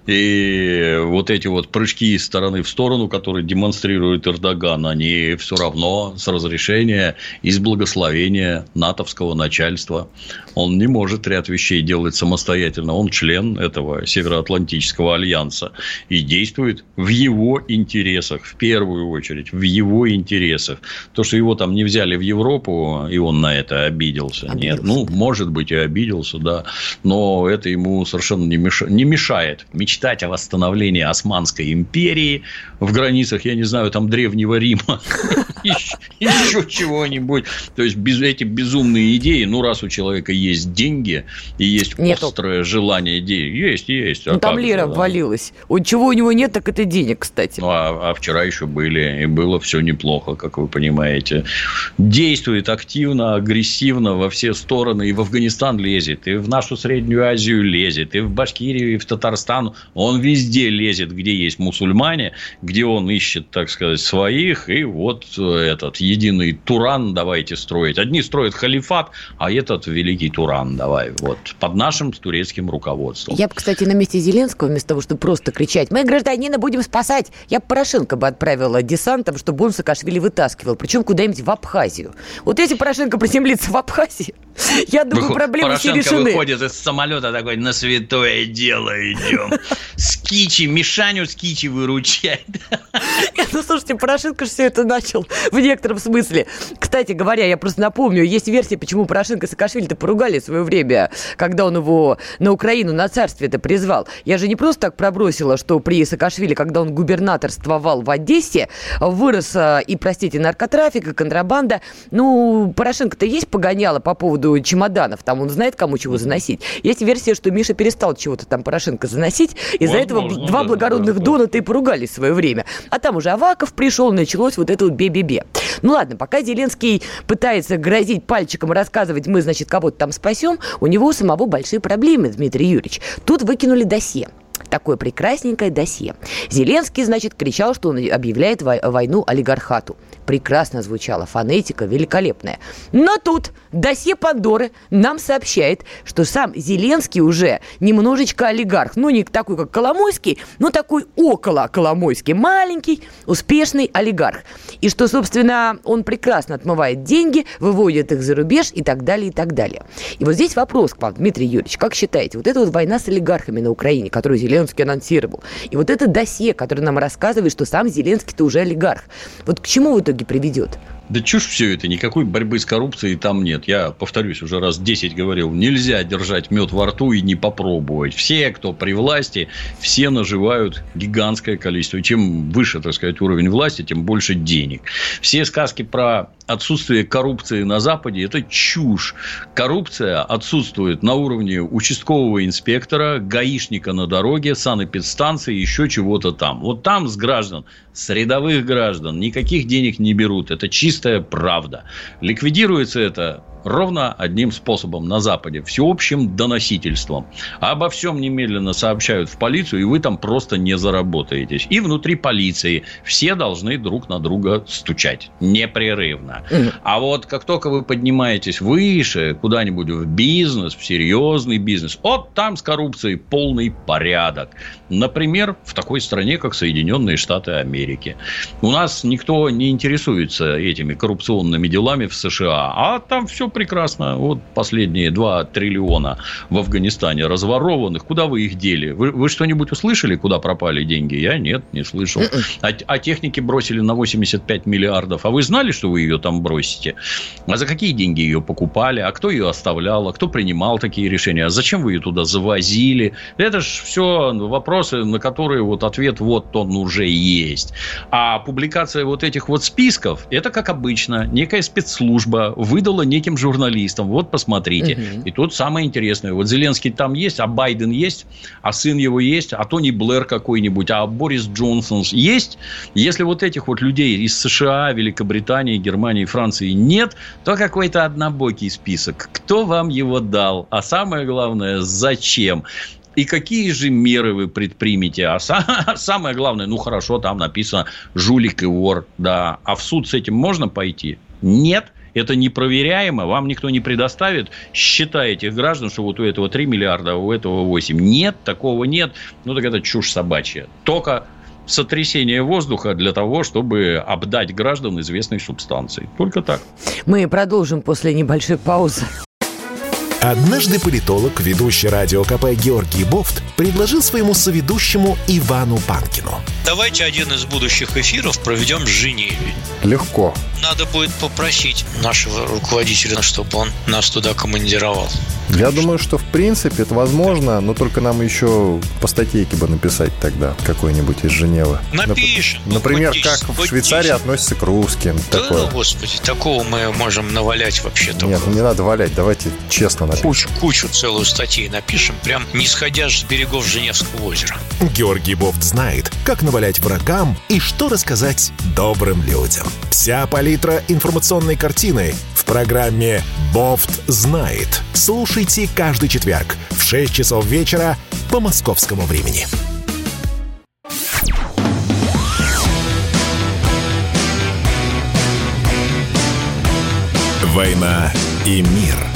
И вот эти вот прыжки из стороны в сторону, которые демонстрирует Эрдоган, они все равно с разрешения и с благословения натовского начальства. Он не может ряд вещей делать самостоятельно. Он член этого Североатлантического альянса и действует в его интересах, в первую очередь, в его интересах. То, что его там не взяли в Европу, и он на это обиделся. обиделся. Нет, ну, может быть, и обиделся, да. Но это ему совершенно не, меш... не мешает мечтать о восстановлении Османской империи в границах, я не знаю, там Древнего Рима, еще чего-нибудь. То есть, эти безумные идеи, ну, раз у человека есть деньги и есть острое желание идеи, есть, есть. А ну, там лира обвалилась. Чего у него нет, так это денег, кстати. Ну, а, а вчера еще были, и было все неплохо, как вы понимаете. Действует активно, агрессивно во все стороны, и в Афганистан лезет, и в нашу Среднюю Азию лезет, и в Башкирию, и в Татарстан. Он везде лезет, где есть мусульмане, где он ищет, так сказать, своих. И вот этот единый Туран давайте строить. Одни строят халифат, а этот великий Туран давай. Вот под нашим турецким руководством. Я бы, кстати, на месте Зеленского, вместо того, чтобы просто кричать, мы гражданина будем спасать, я бы Порошенко бы отправила десантом, чтобы он Саакашвили вытаскивал. Причем куда-нибудь в Абхазию. Вот если Порошенко приземлится в Абхазии, я думаю, проблемы Порошенко все решены. выходит из самолета такой, на святое дело идем. С Кичи, Мишаню с Кичи выручать. Ну, слушайте, Порошенко же все это начал в некотором смысле. Кстати говоря, я просто напомню, есть версия, почему Порошенко и Саакашвили-то поругали в свое время, когда он его на Украину, на царствие это призвал. Я же не просто так пробросила, что при Саакашвили, когда он губернаторствовал в Одессе, вырос а, и, простите, наркотрафик, и контрабанда. Ну, Порошенко-то есть погоняло по поводу чемоданов, там он знает, кому чего заносить. Есть версия, что Миша перестал чего-то там Порошенко заносить. Из-за этого два благородных да, доната и поругались в свое время. А там уже Аваков пришел, началось вот это вот бе-бе-бе. Ну ладно, пока Зеленский пытается грозить пальчиком и рассказывать, мы, значит, кого-то там спасем, у него у самого большие проблемы, Дмитрий Юрьевич. Тут выкинули досье такое прекрасненькое досье. Зеленский, значит, кричал, что он объявляет войну олигархату прекрасно звучала, фонетика великолепная. Но тут досье Пандоры нам сообщает, что сам Зеленский уже немножечко олигарх. Ну, не такой, как Коломойский, но такой около Коломойский. Маленький, успешный олигарх. И что, собственно, он прекрасно отмывает деньги, выводит их за рубеж и так далее, и так далее. И вот здесь вопрос к вам, Дмитрий Юрьевич. Как считаете, вот эта вот война с олигархами на Украине, которую Зеленский анонсировал, и вот это досье, которое нам рассказывает, что сам Зеленский-то уже олигарх, вот к чему в итоге итоге приведет? Да чушь все это, никакой борьбы с коррупцией там нет. Я повторюсь, уже раз 10 говорил, нельзя держать мед во рту и не попробовать. Все, кто при власти, все наживают гигантское количество. чем выше, так сказать, уровень власти, тем больше денег. Все сказки про отсутствие коррупции на Западе – это чушь. Коррупция отсутствует на уровне участкового инспектора, гаишника на дороге, санэпидстанции, еще чего-то там. Вот там с граждан, с рядовых граждан никаких денег не берут. Это чистая правда. Ликвидируется это ровно одним способом на Западе. Всеобщим доносительством. Обо всем немедленно сообщают в полицию, и вы там просто не заработаетесь. И внутри полиции все должны друг на друга стучать. Непрерывно. А вот как только вы поднимаетесь выше, куда-нибудь в бизнес, в серьезный бизнес, вот там с коррупцией полный порядок. Например, в такой стране, как Соединенные Штаты Америки. У нас никто не интересуется этими коррупционными делами в США, а там все прекрасно. Вот последние 2 триллиона в Афганистане разворованных. Куда вы их дели? Вы, вы что-нибудь услышали, куда пропали деньги? Я нет, не слышал. М-м. А, а техники бросили на 85 миллиардов. А вы знали, что вы ее там бросите? А за какие деньги ее покупали? А кто ее оставлял? А кто принимал такие решения? А зачем вы ее туда завозили? Это же все вопросы, на которые вот ответ вот он уже есть. А публикация вот этих вот списков, это как обычно, некая спецслужба выдала неким журналистам. Вот посмотрите. Угу. И тут самое интересное. Вот Зеленский там есть, а Байден есть, а сын его есть, а Тони Блэр какой-нибудь, а Борис Джонсон есть. Если вот этих вот людей из США, Великобритании, Германии, Франции нет, то какой-то однобокий список. Кто вам его дал? А самое главное, зачем? и какие же меры вы предпримете. А самое главное, ну хорошо, там написано жулик и вор, да. А в суд с этим можно пойти? Нет. Это непроверяемо, вам никто не предоставит счета этих граждан, что вот у этого 3 миллиарда, а у этого 8. Нет, такого нет. Ну, так это чушь собачья. Только сотрясение воздуха для того, чтобы обдать граждан известной субстанцией. Только так. Мы продолжим после небольшой паузы. Однажды политолог, ведущий радио КП Георгий Бофт, предложил своему соведущему Ивану Панкину. Давайте один из будущих эфиров проведем с Женеве. Легко. Надо будет попросить нашего руководителя, чтобы он нас туда командировал. Я думаю, что в принципе это возможно, но только нам еще по статейке бы написать тогда какой-нибудь из Женевы. Напишем. Ну, Например, ну, как в Швейцарии 10. относятся к русским. Да, такое. ну, господи, такого мы можем навалять вообще. -то. Нет, ну не надо валять, давайте честно напишем. Кучу, кучу целую статей напишем, прям не сходя с берегов Женевского озера. Георгий Бофт знает, как навалять врагам и что рассказать добрым людям. Вся палитра информационной картины в программе «Бофт знает». Слушай Слушайте каждый четверг в 6 часов вечера по московскому времени. «Война и мир» –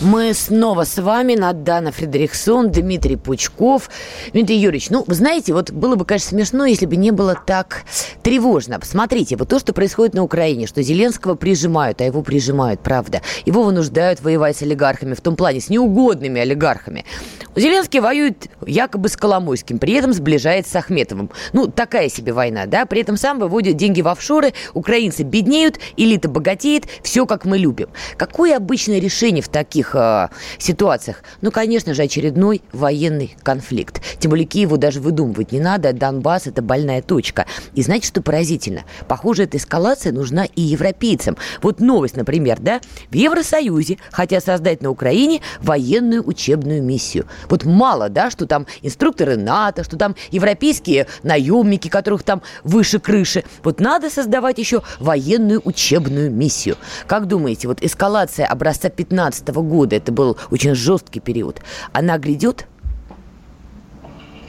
мы снова с вами, Надана Фредериксон, Дмитрий Пучков. Дмитрий Юрьевич, ну, знаете, вот было бы, конечно, смешно, если бы не было так тревожно. Посмотрите, вот то, что происходит на Украине, что Зеленского прижимают, а его прижимают, правда. Его вынуждают воевать с олигархами, в том плане, с неугодными олигархами. Зеленский воюет якобы с Коломойским, при этом сближается с Ахметовым. Ну, такая себе война, да? При этом сам выводит деньги в офшоры, украинцы беднеют, элита богатеет, все как мы любим. Какое обычное решение в таких э, ситуациях? Ну, конечно же, очередной военный конфликт. Тем более Киеву даже выдумывать не надо, Донбасс – это больная точка. И знаете, что поразительно? Похоже, эта эскалация нужна и европейцам. Вот новость, например, да? В Евросоюзе хотят создать на Украине военную учебную миссию. Вот мало, да, что там инструкторы НАТО, что там европейские наемники, которых там выше крыши. Вот надо создавать еще военную учебную миссию. Как думаете, вот эскалация образца 15 года, это был очень жесткий период, она грядет?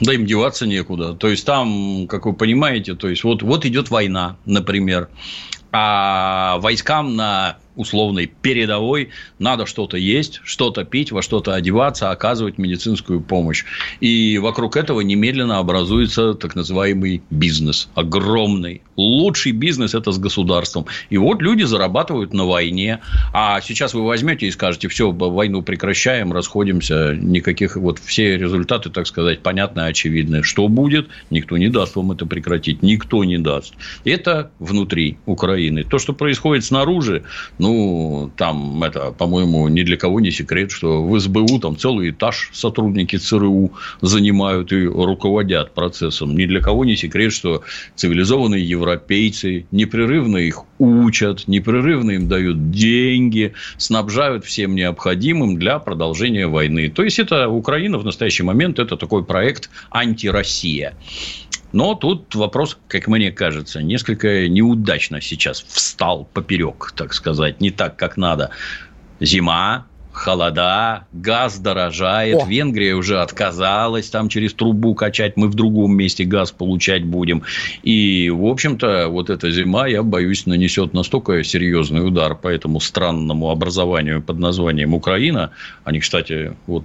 Да им деваться некуда. То есть там, как вы понимаете, то есть вот, вот идет война, например, а войскам на условной передовой, надо что-то есть, что-то пить, во что-то одеваться, оказывать медицинскую помощь. И вокруг этого немедленно образуется так называемый бизнес. Огромный. Лучший бизнес – это с государством. И вот люди зарабатывают на войне. А сейчас вы возьмете и скажете, все, войну прекращаем, расходимся, никаких вот все результаты, так сказать, понятны, очевидны. Что будет? Никто не даст вам это прекратить. Никто не даст. Это внутри Украины. То, что происходит снаружи, ну, ну, там, это, по-моему, ни для кого не секрет, что в СБУ там целый этаж сотрудники ЦРУ занимают и руководят процессом. Ни для кого не секрет, что цивилизованные европейцы непрерывно их учат, непрерывно им дают деньги, снабжают всем необходимым для продолжения войны. То есть, это Украина в настоящий момент – это такой проект антироссия. Но тут вопрос, как мне кажется, несколько неудачно сейчас встал поперек, так сказать, не так, как надо. Зима, холода, газ дорожает, О. Венгрия уже отказалась там через трубу качать, мы в другом месте газ получать будем. И, в общем-то, вот эта зима, я боюсь, нанесет настолько серьезный удар по этому странному образованию под названием Украина. Они, кстати, вот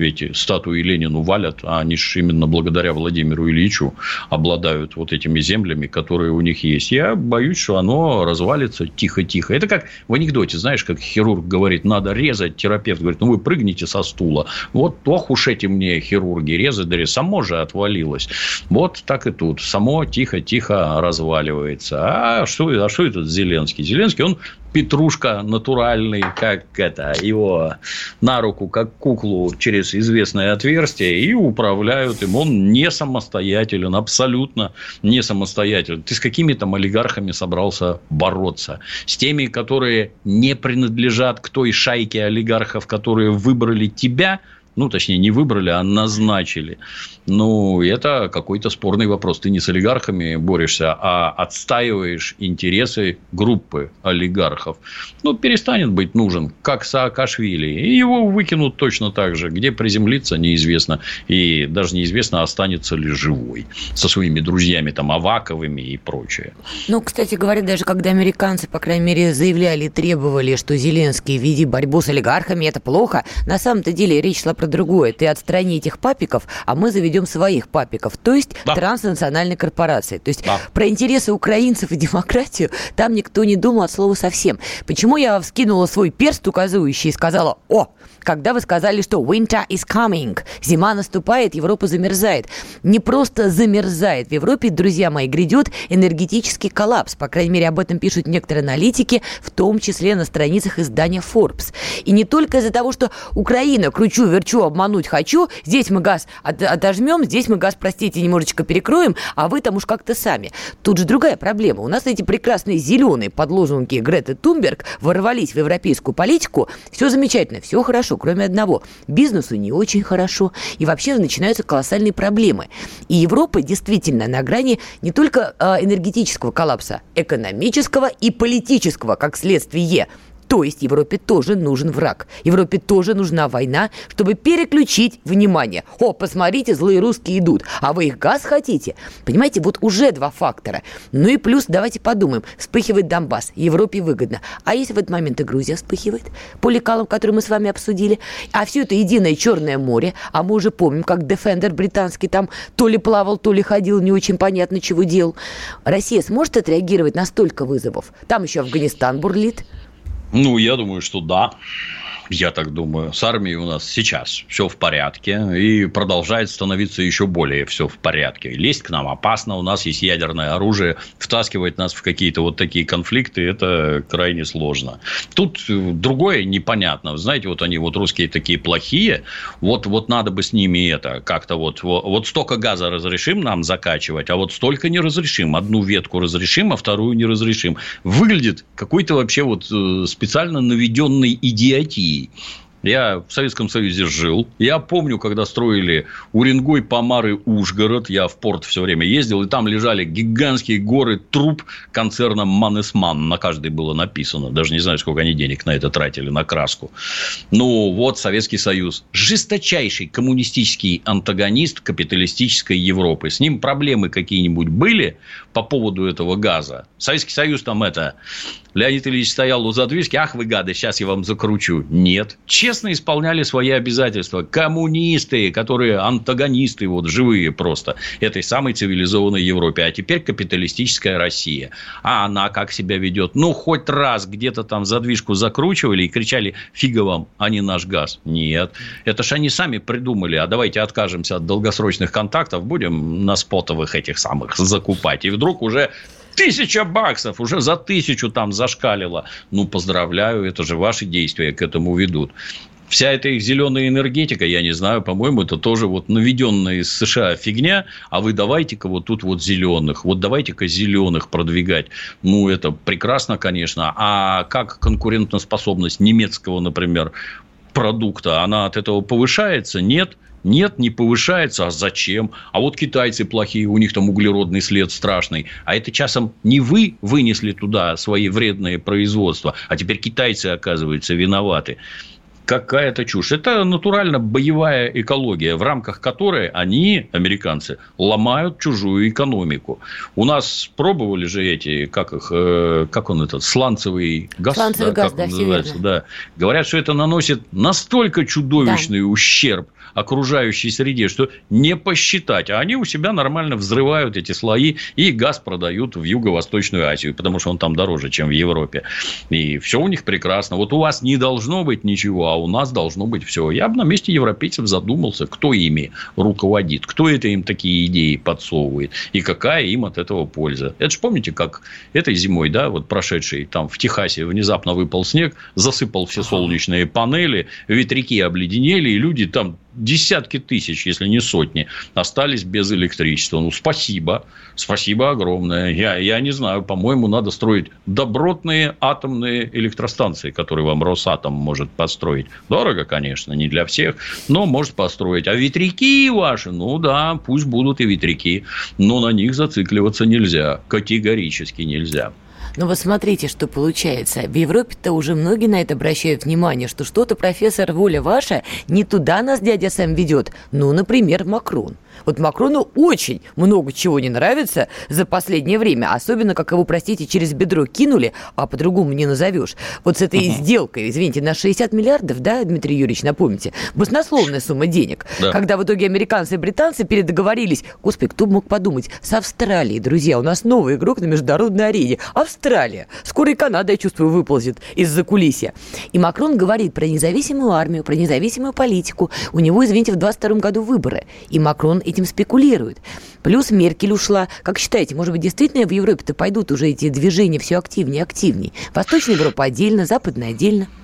эти статуи Ленину валят, а они же именно благодаря Владимиру Ильичу обладают вот этими землями, которые у них есть. Я боюсь, что оно развалится тихо-тихо. Это как в анекдоте, знаешь, как хирург говорит, надо резать, терапевт говорит, ну вы прыгните со стула. Вот ох уж эти мне хирурги резать, да само же отвалилось. Вот так и тут. Само тихо-тихо разваливается. А что, а что этот Зеленский? Зеленский, он Петрушка натуральный, как это, его на руку, как куклу через известное отверстие, и управляют им. Он не самостоятелен, абсолютно не самостоятелен. Ты с какими там олигархами собрался бороться? С теми, которые не принадлежат к той шайке олигархов, которые выбрали тебя – ну, точнее, не выбрали, а назначили. Ну, это какой-то спорный вопрос. Ты не с олигархами борешься, а отстаиваешь интересы группы олигархов. Ну, перестанет быть нужен, как Саакашвили. И его выкинут точно так же. Где приземлиться, неизвестно. И даже неизвестно, останется ли живой. Со своими друзьями, там, Аваковыми и прочее. Ну, кстати говоря, даже когда американцы, по крайней мере, заявляли, требовали, что Зеленский веди борьбу с олигархами, это плохо. На самом-то деле речь шла про другое. Ты отстрани этих папиков, а мы заведем своих папиков. То есть да. транснациональной корпорации. То есть да. про интересы украинцев и демократию там никто не думал от слова совсем. Почему я вскинула свой перст указывающий и сказала «О!» Когда вы сказали, что winter is coming, зима наступает, Европа замерзает. Не просто замерзает. В Европе, друзья мои, грядет энергетический коллапс. По крайней мере, об этом пишут некоторые аналитики, в том числе на страницах издания Forbes. И не только из-за того, что Украина кручу-верчу обмануть хочу, здесь мы газ от, отожмем, здесь мы газ, простите, немножечко перекроем, а вы там уж как-то сами. Тут же другая проблема. У нас эти прекрасные зеленые подложенки Греты Тумберг ворвались в европейскую политику. Все замечательно, все хорошо, кроме одного. Бизнесу не очень хорошо. И вообще начинаются колоссальные проблемы. И Европа действительно на грани не только э, энергетического коллапса, экономического и политического, как следствие. То есть Европе тоже нужен враг. Европе тоже нужна война, чтобы переключить внимание. О, посмотрите, злые русские идут. А вы их газ хотите? Понимаете, вот уже два фактора. Ну и плюс, давайте подумаем. Вспыхивает Донбасс. Европе выгодно. А если в этот момент и Грузия вспыхивает? По лекалам, которые мы с вами обсудили. А все это единое Черное море. А мы уже помним, как Дефендер британский там то ли плавал, то ли ходил, не очень понятно, чего делал. Россия сможет отреагировать на столько вызовов? Там еще Афганистан бурлит. Ну, я думаю, что да. Я так думаю. С армией у нас сейчас все в порядке. И продолжает становиться еще более все в порядке. Лезть к нам опасно. У нас есть ядерное оружие. Втаскивать нас в какие-то вот такие конфликты – это крайне сложно. Тут другое непонятно. Знаете, вот они вот русские такие плохие. Вот, вот надо бы с ними это как-то вот, вот, вот столько газа разрешим нам закачивать, а вот столько не разрешим. Одну ветку разрешим, а вторую не разрешим. Выглядит какой-то вообще вот э, специально наведенный идиотией России. Я в Советском Союзе жил. Я помню, когда строили Уренгой, Помары, Ужгород. Я в порт все время ездил. И там лежали гигантские горы труб концерна Манесман. На каждой было написано. Даже не знаю, сколько они денег на это тратили, на краску. Ну, вот Советский Союз. Жесточайший коммунистический антагонист капиталистической Европы. С ним проблемы какие-нибудь были по поводу этого газа? Советский Союз там это Леонид Ильич стоял у задвижки, ах вы гады, сейчас я вам закручу. Нет. Честно исполняли свои обязательства. Коммунисты, которые антагонисты, вот живые просто, этой самой цивилизованной Европе. А теперь капиталистическая Россия. А она как себя ведет? Ну, хоть раз где-то там задвижку закручивали и кричали, фига вам, а не наш газ. Нет. Это ж они сами придумали, а давайте откажемся от долгосрочных контактов, будем на спотовых этих самых закупать. И вдруг уже Тысяча баксов уже за тысячу там зашкалило. Ну, поздравляю, это же ваши действия к этому ведут. Вся эта их зеленая энергетика, я не знаю, по-моему, это тоже вот наведенная из США фигня, а вы давайте-ка вот тут вот зеленых, вот давайте-ка зеленых продвигать. Ну, это прекрасно, конечно. А как конкурентоспособность немецкого, например, продукта, она от этого повышается? Нет Нет, не повышается. А зачем? А вот китайцы плохие, у них там углеродный след страшный. А это часом не вы вынесли туда свои вредные производства, а теперь китайцы, оказывается, виноваты какая-то чушь. Это натурально боевая экология, в рамках которой они, американцы, ломают чужую экономику. У нас пробовали же эти, как их, э, как он этот, сланцевый газ, сланцевый да, газ, как да, он называется, да. Говорят, что это наносит настолько чудовищный да. ущерб окружающей среде, что не посчитать. А они у себя нормально взрывают эти слои и газ продают в Юго-Восточную Азию, потому что он там дороже, чем в Европе. И все у них прекрасно. Вот у вас не должно быть ничего, а у нас должно быть все. Я бы на месте европейцев задумался, кто ими руководит, кто это им такие идеи подсовывает и какая им от этого польза. Это же помните, как этой зимой, да, вот прошедшей там в Техасе внезапно выпал снег, засыпал все солнечные панели, ветряки обледенели, и люди там десятки тысяч, если не сотни, остались без электричества. Ну, спасибо. Спасибо огромное. Я, я не знаю, по-моему, надо строить добротные атомные электростанции, которые вам Росатом может построить. Дорого, конечно, не для всех, но может построить. А ветряки ваши, ну да, пусть будут и ветряки, но на них зацикливаться нельзя. Категорически нельзя. Но вот смотрите, что получается. В Европе-то уже многие на это обращают внимание, что что-то, профессор, воля ваша, не туда нас дядя сам ведет. Ну, например, Макрон. Вот Макрону очень много чего не нравится за последнее время. Особенно, как его, простите, через бедро кинули, а по-другому не назовешь. Вот с этой uh-huh. сделкой, извините, на 60 миллиардов, да, Дмитрий Юрьевич, напомните? Баснословная сумма денег. Да. Когда в итоге американцы и британцы передоговорились. Господи, кто бы мог подумать? С Австралией, друзья, у нас новый игрок на международной арене. Австралия. Скоро и Канада, я чувствую, выползет из-за кулисья. И Макрон говорит про независимую армию, про независимую политику. У него, извините, в 22 году выборы. И Макрон этим спекулируют. Плюс Меркель ушла. Как считаете, может быть, действительно в Европе-то пойдут уже эти движения все активнее и активнее? Восточная Европа отдельно, Западная отдельно –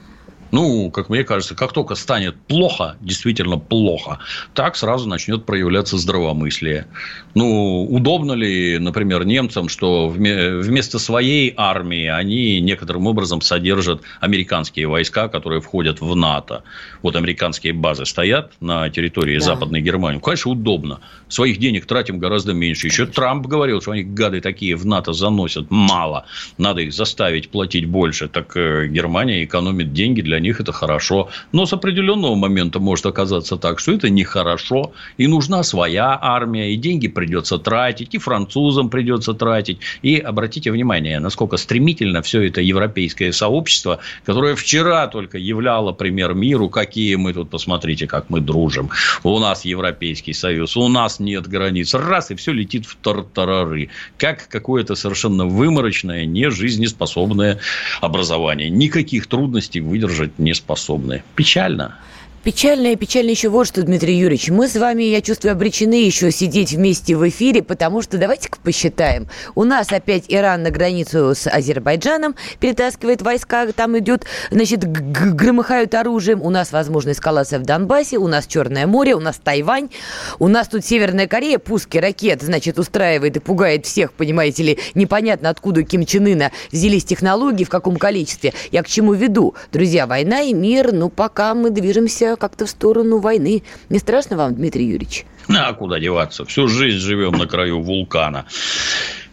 ну, как мне кажется, как только станет плохо, действительно плохо, так сразу начнет проявляться здравомыслие. Ну, удобно ли, например, немцам, что вместо своей армии они некоторым образом содержат американские войска, которые входят в НАТО? Вот американские базы стоят на территории да. Западной Германии. Конечно, удобно. Своих денег тратим гораздо меньше. Еще Трамп говорил, что они гады такие в НАТО заносят мало. Надо их заставить платить больше. Так э, Германия экономит деньги для них это хорошо. Но с определенного момента может оказаться так, что это нехорошо, и нужна своя армия, и деньги придется тратить, и французам придется тратить. И обратите внимание, насколько стремительно все это европейское сообщество, которое вчера только являло пример миру, какие мы тут, посмотрите, как мы дружим. У нас Европейский Союз, у нас нет границ. Раз, и все летит в тартарары. Как какое-то совершенно выморочное, не жизнеспособное образование. Никаких трудностей выдержать не способны. Печально. Печально и печально еще вот что, Дмитрий Юрьевич. Мы с вами, я чувствую, обречены еще сидеть вместе в эфире, потому что давайте-ка посчитаем. У нас опять Иран на границу с Азербайджаном перетаскивает войска, там идет, значит, громыхают оружием. У нас, возможно, эскалация в Донбассе, у нас Черное море, у нас Тайвань, у нас тут Северная Корея, пуски ракет, значит, устраивает и пугает всех, понимаете ли, непонятно откуда Ким Чен Ына взялись технологии, в каком количестве. Я к чему веду? Друзья, война и мир, ну, пока мы движемся как-то в сторону войны. Не страшно вам, Дмитрий Юрьевич? А куда деваться? Всю жизнь живем на краю вулкана.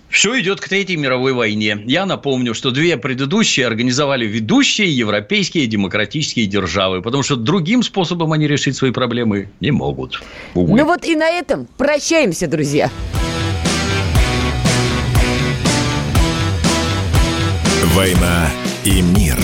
Все идет к Третьей мировой войне. Я напомню, что две предыдущие организовали ведущие европейские демократические державы, потому что другим способом они решить свои проблемы не могут. Увы. Ну вот и на этом прощаемся, друзья. «Война и мир».